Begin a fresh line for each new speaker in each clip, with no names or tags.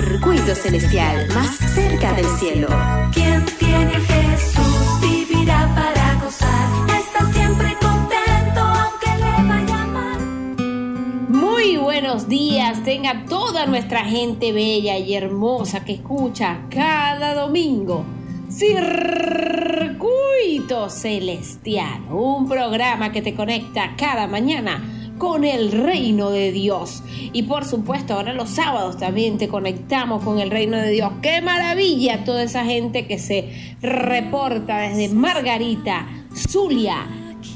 Circuito Celestial, más cerca del cielo.
Quien tiene a Jesús vivirá para gozar. Está siempre contento aunque le vaya mal.
Muy buenos días, tenga toda nuestra gente bella y hermosa que escucha cada domingo. Circuito Celestial, un programa que te conecta cada mañana con el reino de Dios. Y por supuesto, ahora los sábados también te conectamos con el reino de Dios. ¡Qué maravilla! Toda esa gente que se reporta desde Margarita, Zulia,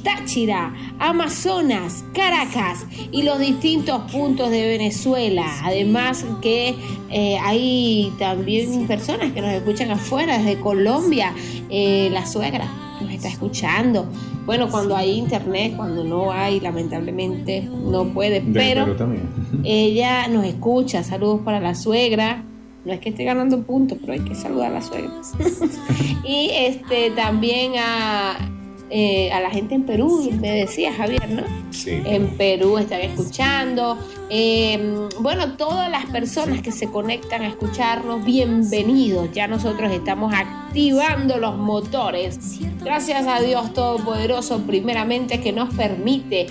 Táchira, Amazonas, Caracas y los distintos puntos de Venezuela. Además que eh, hay también personas que nos escuchan afuera, desde Colombia, eh, la suegra nos está escuchando. Bueno, cuando hay internet, cuando no hay, lamentablemente no puede, pero
también.
ella nos escucha. Saludos para la suegra. No es que esté ganando puntos, pero hay que saludar a la suegra. y este también a, eh, a la gente en Perú, me decía Javier, ¿no?
Sí.
En Perú están escuchando. Eh, bueno, todas las personas que se conectan a escucharnos, bienvenidos. Ya nosotros estamos activando los motores. Gracias a Dios Todopoderoso, primeramente, que nos permite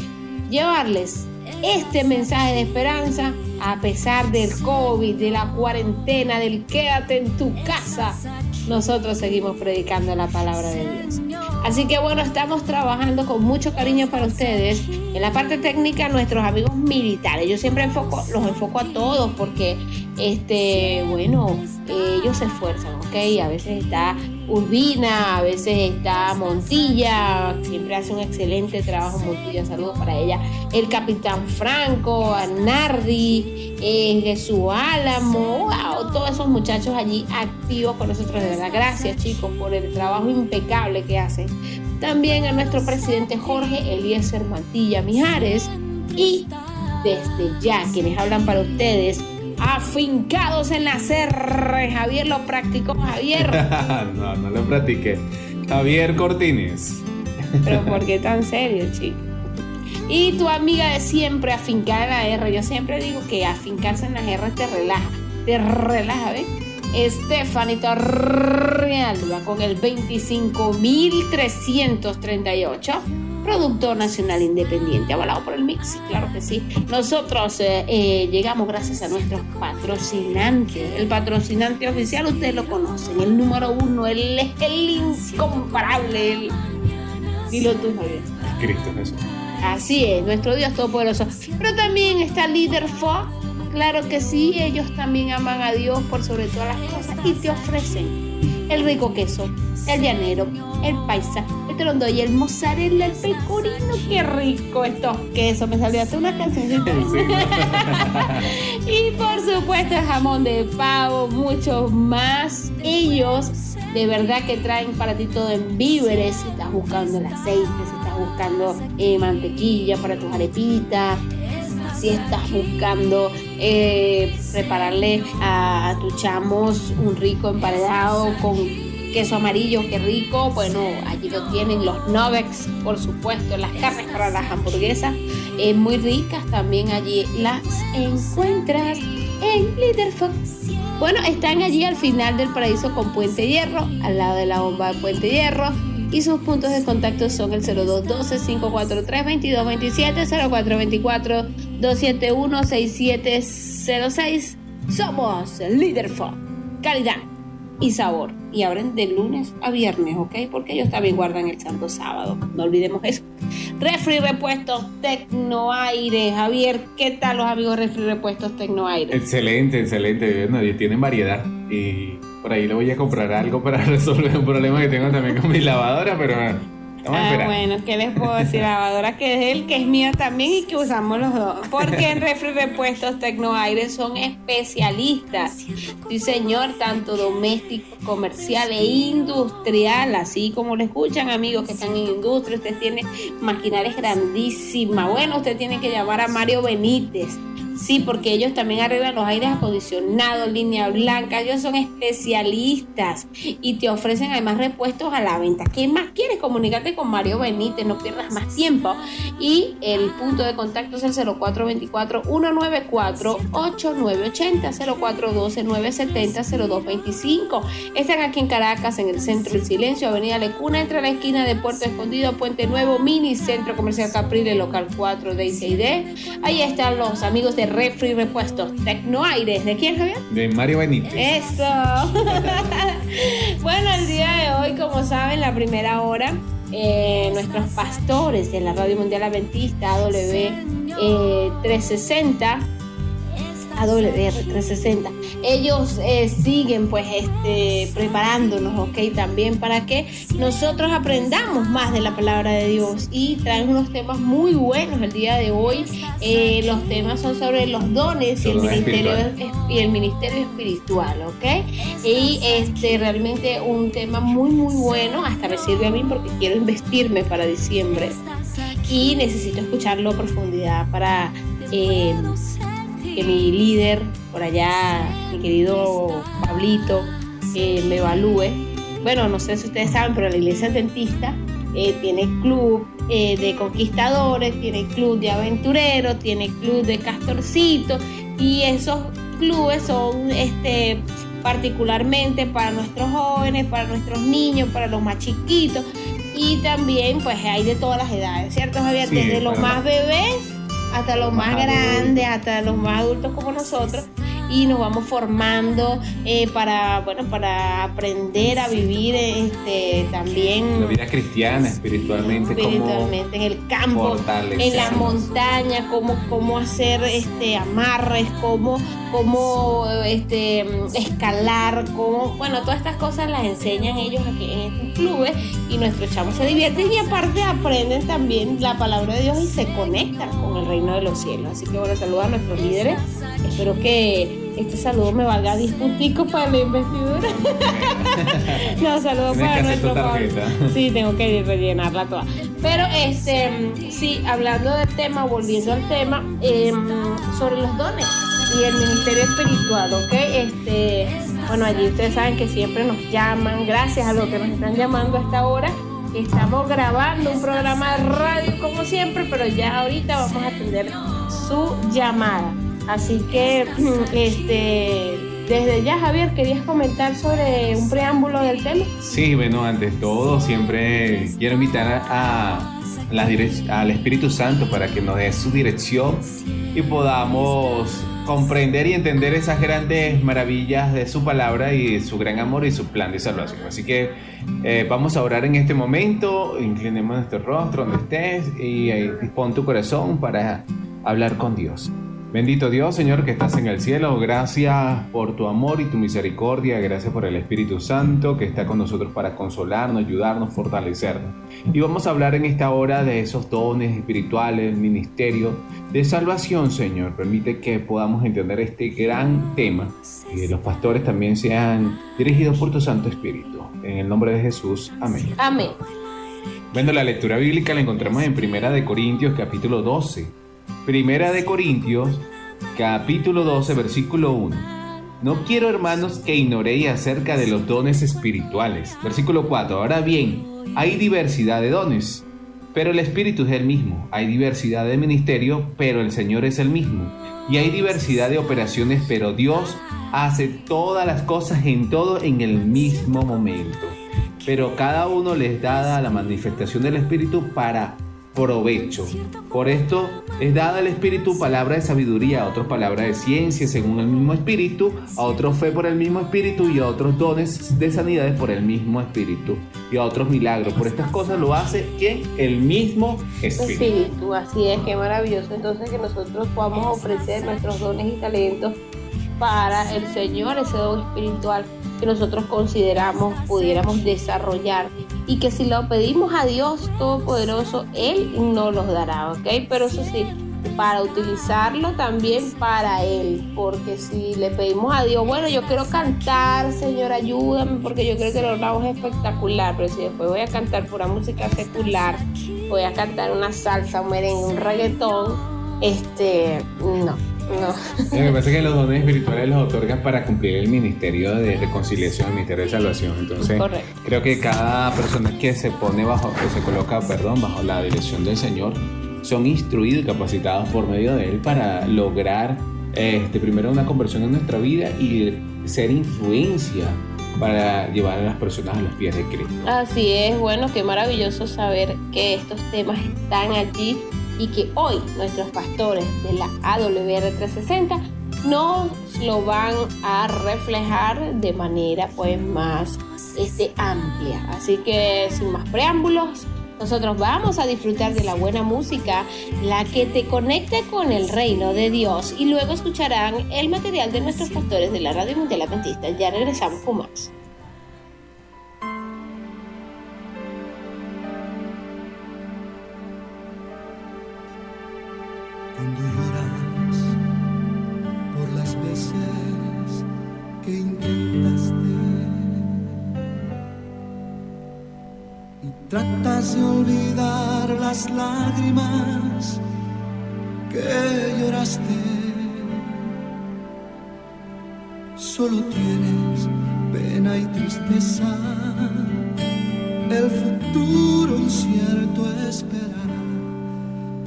llevarles este mensaje de esperanza a pesar del COVID, de la cuarentena, del quédate en tu casa. Nosotros seguimos predicando la palabra de Dios. Así que bueno, estamos trabajando con mucho cariño para ustedes. En la parte técnica, nuestros amigos militares. Yo siempre enfoco, los enfoco a todos porque, este, bueno, ellos se esfuerzan, ¿ok? A veces está Urbina, a veces está Montilla, siempre hace un excelente trabajo Montilla, saludos para ella. El Capitán Franco, Nardi, eh, Jesús Álamo, todos esos muchachos allí activos con nosotros, de verdad. Gracias chicos por el trabajo impecable que hacen. También a nuestro presidente Jorge Eliezer Mantilla Mijares y desde ya quienes hablan para ustedes, afincados en la CR. Javier lo practicó, Javier.
no, no lo practiqué. Javier Cortines.
Pero ¿por qué tan serio, chico? Y tu amiga de siempre, afincada en la R. Yo siempre digo que afincarse en las R te relaja. Te relaja, ¿ves? Stephanie Torrealba con el 25.338. Productor Nacional Independiente, avalado por el Mix, claro que sí. Nosotros eh, eh, llegamos gracias a nuestros patrocinantes. El patrocinante oficial, ustedes lo conocen, el número uno, el, el incomparable. El... Dilo tú, Javier.
Cristo Jesús.
Así es, nuestro Dios Todopoderoso. Pero también está Líder Fo. Claro que sí, ellos también aman a Dios por sobre todas las cosas y te ofrecen el rico queso, el llanero, el paisa, el trondoy, el mozzarella, el pecorino. Qué rico estos quesos. Me salió hasta una cancioncita. y por supuesto el jamón de pavo, mucho más. Ellos de verdad que traen para ti todo en víveres. Si estás buscando el aceite, si estás buscando eh, mantequilla para tus arepitas, si estás buscando eh, prepararle a, a tus chamos un rico emparedado con queso amarillo, qué rico. Bueno, allí lo tienen los nuggets, por supuesto, las carnes para las hamburguesas, eh, muy ricas. También allí las encuentras en Little Fox. Bueno, están allí al final del paraíso con Puente Hierro, al lado de la bomba de Puente Hierro. Y sus puntos de contacto son el 0212-543-2227, 0424-271-6706. Somos Líder. Calidad y sabor. Y abren de lunes a viernes, ¿ok? Porque ellos también guardan el santo sábado. No olvidemos eso. Refri Repuestos Tecnoaire. Javier, ¿qué tal los amigos Refri Repuestos Tecnoaire?
Excelente, excelente. Bueno, tienen variedad. Y por ahí le voy a comprar algo para resolver un problema que tengo también con mi lavadora, pero bueno, estamos
Ah,
esperando.
bueno, ¿qué les puedo decir? Lavadora que es él, que es mío también y que usamos los dos. Porque en Refri Repuestos Tecnoaire son especialistas. Sí, señor, tanto doméstico, comercial e industrial, así como lo escuchan, amigos que están en industria. Usted tiene maquinarias grandísimas. Bueno, usted tiene que llamar a Mario Benítez. Sí, porque ellos también arreglan los aires acondicionados, línea blanca, ellos son especialistas y te ofrecen además repuestos a la venta. ¿Qué más quieres? Comunícate con Mario Benítez, no pierdas más tiempo. Y el punto de contacto es el 0424-194-8980, 0412-970-0225. Están aquí en Caracas, en el centro del silencio, Avenida Lecuna, entre la esquina de Puerto Escondido, Puente Nuevo, Mini Centro Comercial Caprile, local 4 de ICD. Ahí están los amigos de Refri Repuestos Tecnoaires. ¿De quién, Javier?
De Mario Benítez.
Eso. bueno, el día de hoy, como saben, la primera hora, eh, nuestros pastores de la Radio Mundial Adventista, AW eh, 360, AWR 360, ellos eh, siguen pues este, preparándonos, ok, también para que nosotros aprendamos más de la palabra de Dios. Y traen unos temas muy buenos el día de hoy. Eh, los temas son sobre los dones y el, ministerio, y el ministerio espiritual, ok. Y este, realmente un tema muy, muy bueno, hasta me sirve a mí porque quiero investirme para diciembre. Y necesito escucharlo a profundidad para... eh, que mi líder por allá, mi querido Pablito, eh, me evalúe. Bueno, no sé si ustedes saben, pero la iglesia adventista eh, tiene club eh, de conquistadores, tiene club de aventureros, tiene club de castorcitos y esos clubes son este particularmente para nuestros jóvenes, para nuestros niños, para los más chiquitos y también pues hay de todas las edades, ¿cierto Javier?
Sí,
Desde los más bebés hasta los más
Más
grandes, hasta los más adultos como nosotros y nos vamos formando eh, para bueno para aprender a vivir este también
La vida cristiana, espiritualmente,
espiritualmente en el campo en la montaña cómo cómo hacer este amarres cómo cómo este escalar cómo bueno todas estas cosas las enseñan ellos aquí en estos clubes y nuestros chamos se divierten y aparte aprenden también la palabra de Dios y se conectan con el reino de los cielos. Así que bueno saludos a nuestros líderes. Espero que este saludo me valga 10 punticos para la investidura no
Tienes
para nuestro
tarjeta.
Sí, tengo que rellenarla toda. Pero este, sí, hablando del tema, volviendo al tema, em, sobre los dones y el ministerio espiritual, ¿ok? Este, bueno, allí ustedes saben que siempre nos llaman, gracias a los que nos están llamando a esta hora. Estamos grabando un programa de radio como siempre, pero ya ahorita vamos a atender su llamada. Así que, este, desde ya, Javier, ¿querías comentar sobre un preámbulo del tema?
Sí, bueno, antes todo, siempre quiero invitar a la al Espíritu Santo para que nos dé su dirección y podamos comprender y entender esas grandes maravillas de su palabra y su gran amor y su plan de salvación. Así que eh, vamos a orar en este momento, inclinemos nuestro rostro donde estés y eh, dispón tu corazón para hablar con Dios. Bendito Dios, Señor, que estás en el cielo. Gracias por tu amor y tu misericordia. Gracias por el Espíritu Santo que está con nosotros para consolarnos, ayudarnos, fortalecernos. Y vamos a hablar en esta hora de esos dones espirituales, ministerio de salvación, Señor. Permite que podamos entender este gran tema y que los pastores también sean dirigidos por tu Santo Espíritu. En el nombre de Jesús. Amén.
Amén.
Bueno, la lectura bíblica la encontramos en Primera de Corintios capítulo 12. Primera de Corintios capítulo 12 versículo 1. No quiero, hermanos, que ignoréis acerca de los dones espirituales. Versículo 4. Ahora bien, hay diversidad de dones, pero el Espíritu es el mismo. Hay diversidad de ministerio, pero el Señor es el mismo. Y hay diversidad de operaciones, pero Dios hace todas las cosas en todo en el mismo momento pero cada uno les da la manifestación del Espíritu para provecho. Por esto es dada al Espíritu palabra de sabiduría, a otros palabra de ciencia según el mismo Espíritu, a otros fe por el mismo Espíritu y a otros dones de sanidades por el mismo Espíritu y a otros milagros. Por estas cosas lo hace ¿quién? El mismo Espíritu.
Espíritu, así es, qué maravilloso. Entonces que nosotros podamos ofrecer nuestros dones y talentos para el Señor, ese don espiritual que nosotros consideramos pudiéramos desarrollar y que si lo pedimos a Dios Todopoderoso, Él nos los dará, ¿ok? Pero eso sí, para utilizarlo también para Él, porque si le pedimos a Dios, bueno, yo quiero cantar, Señor, ayúdame, porque yo creo que la voz es espectacular, pero si después voy a cantar pura música secular, voy a cantar una salsa, un merengue, un reggaetón, este, no. No.
Lo que pasa es que los dones espirituales los otorgan para cumplir el ministerio de reconciliación, el ministerio de salvación. Entonces,
Correcto.
creo que cada persona que se pone bajo, que se coloca, perdón, bajo la dirección del Señor, son instruidos y capacitados por medio de Él para lograr, este, primero una conversión en nuestra vida y ser influencia para llevar a las personas a los pies de Cristo.
Así es, bueno, qué maravilloso saber que estos temas están allí y que hoy nuestros pastores de la AWR 360 nos lo van a reflejar de manera pues más este, amplia. Así que sin más preámbulos, nosotros vamos a disfrutar de la buena música, la que te conecta con el reino de Dios y luego escucharán el material de nuestros pastores de la Radio Mundial Adventista. Ya regresamos con más.
De olvidar las lágrimas que lloraste, solo tienes pena y tristeza, el futuro incierto espera.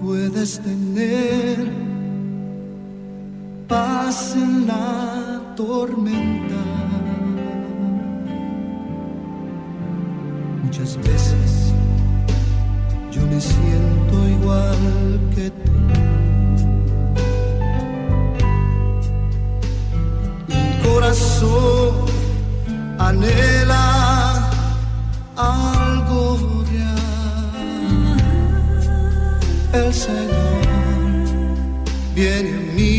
Puedes tener paz en la tormenta. Muchas veces siento igual que tú. Mi corazón anhela algo real el Señor viene a mí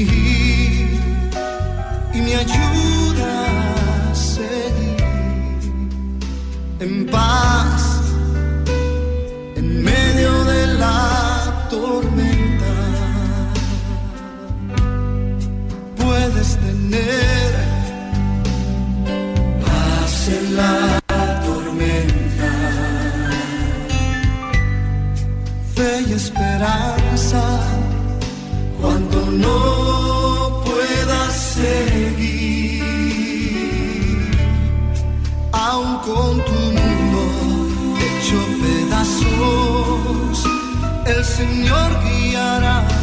y me ayuda a seguir en paz tener en la tormenta. Fe y esperanza cuando no puedas seguir, aun con tu mundo hecho pedazos, el Señor guiará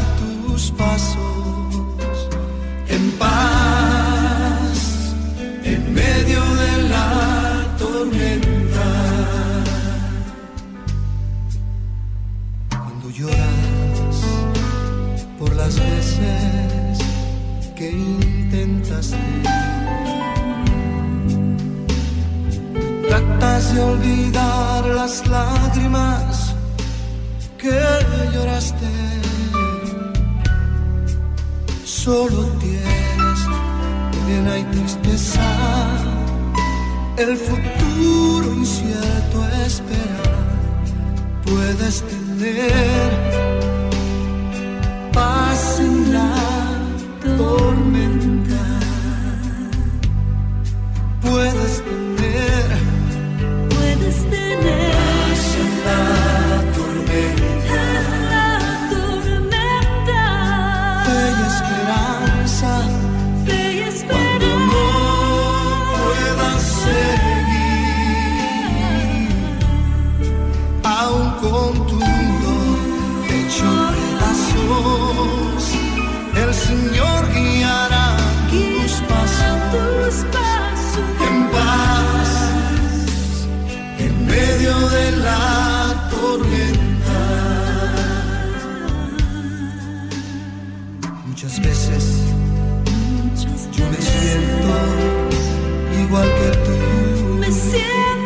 y tristeza, el futuro incierto espera puedes tener paz en la tú.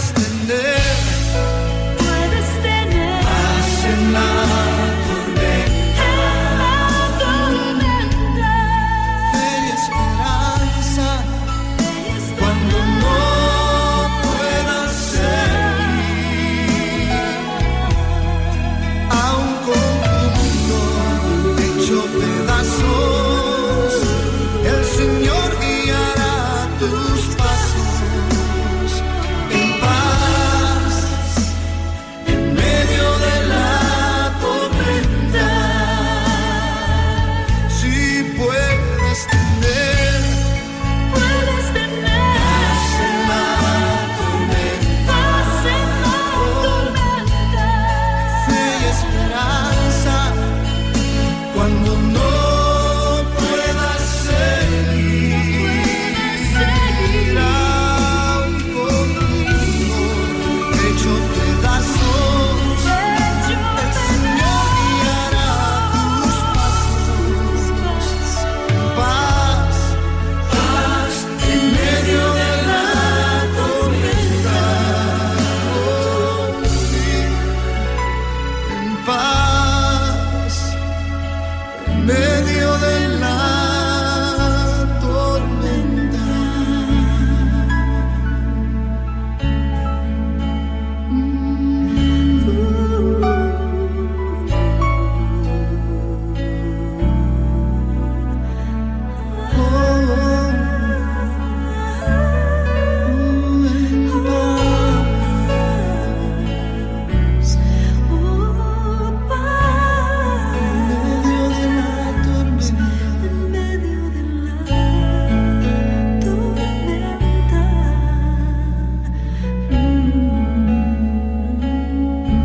destiny.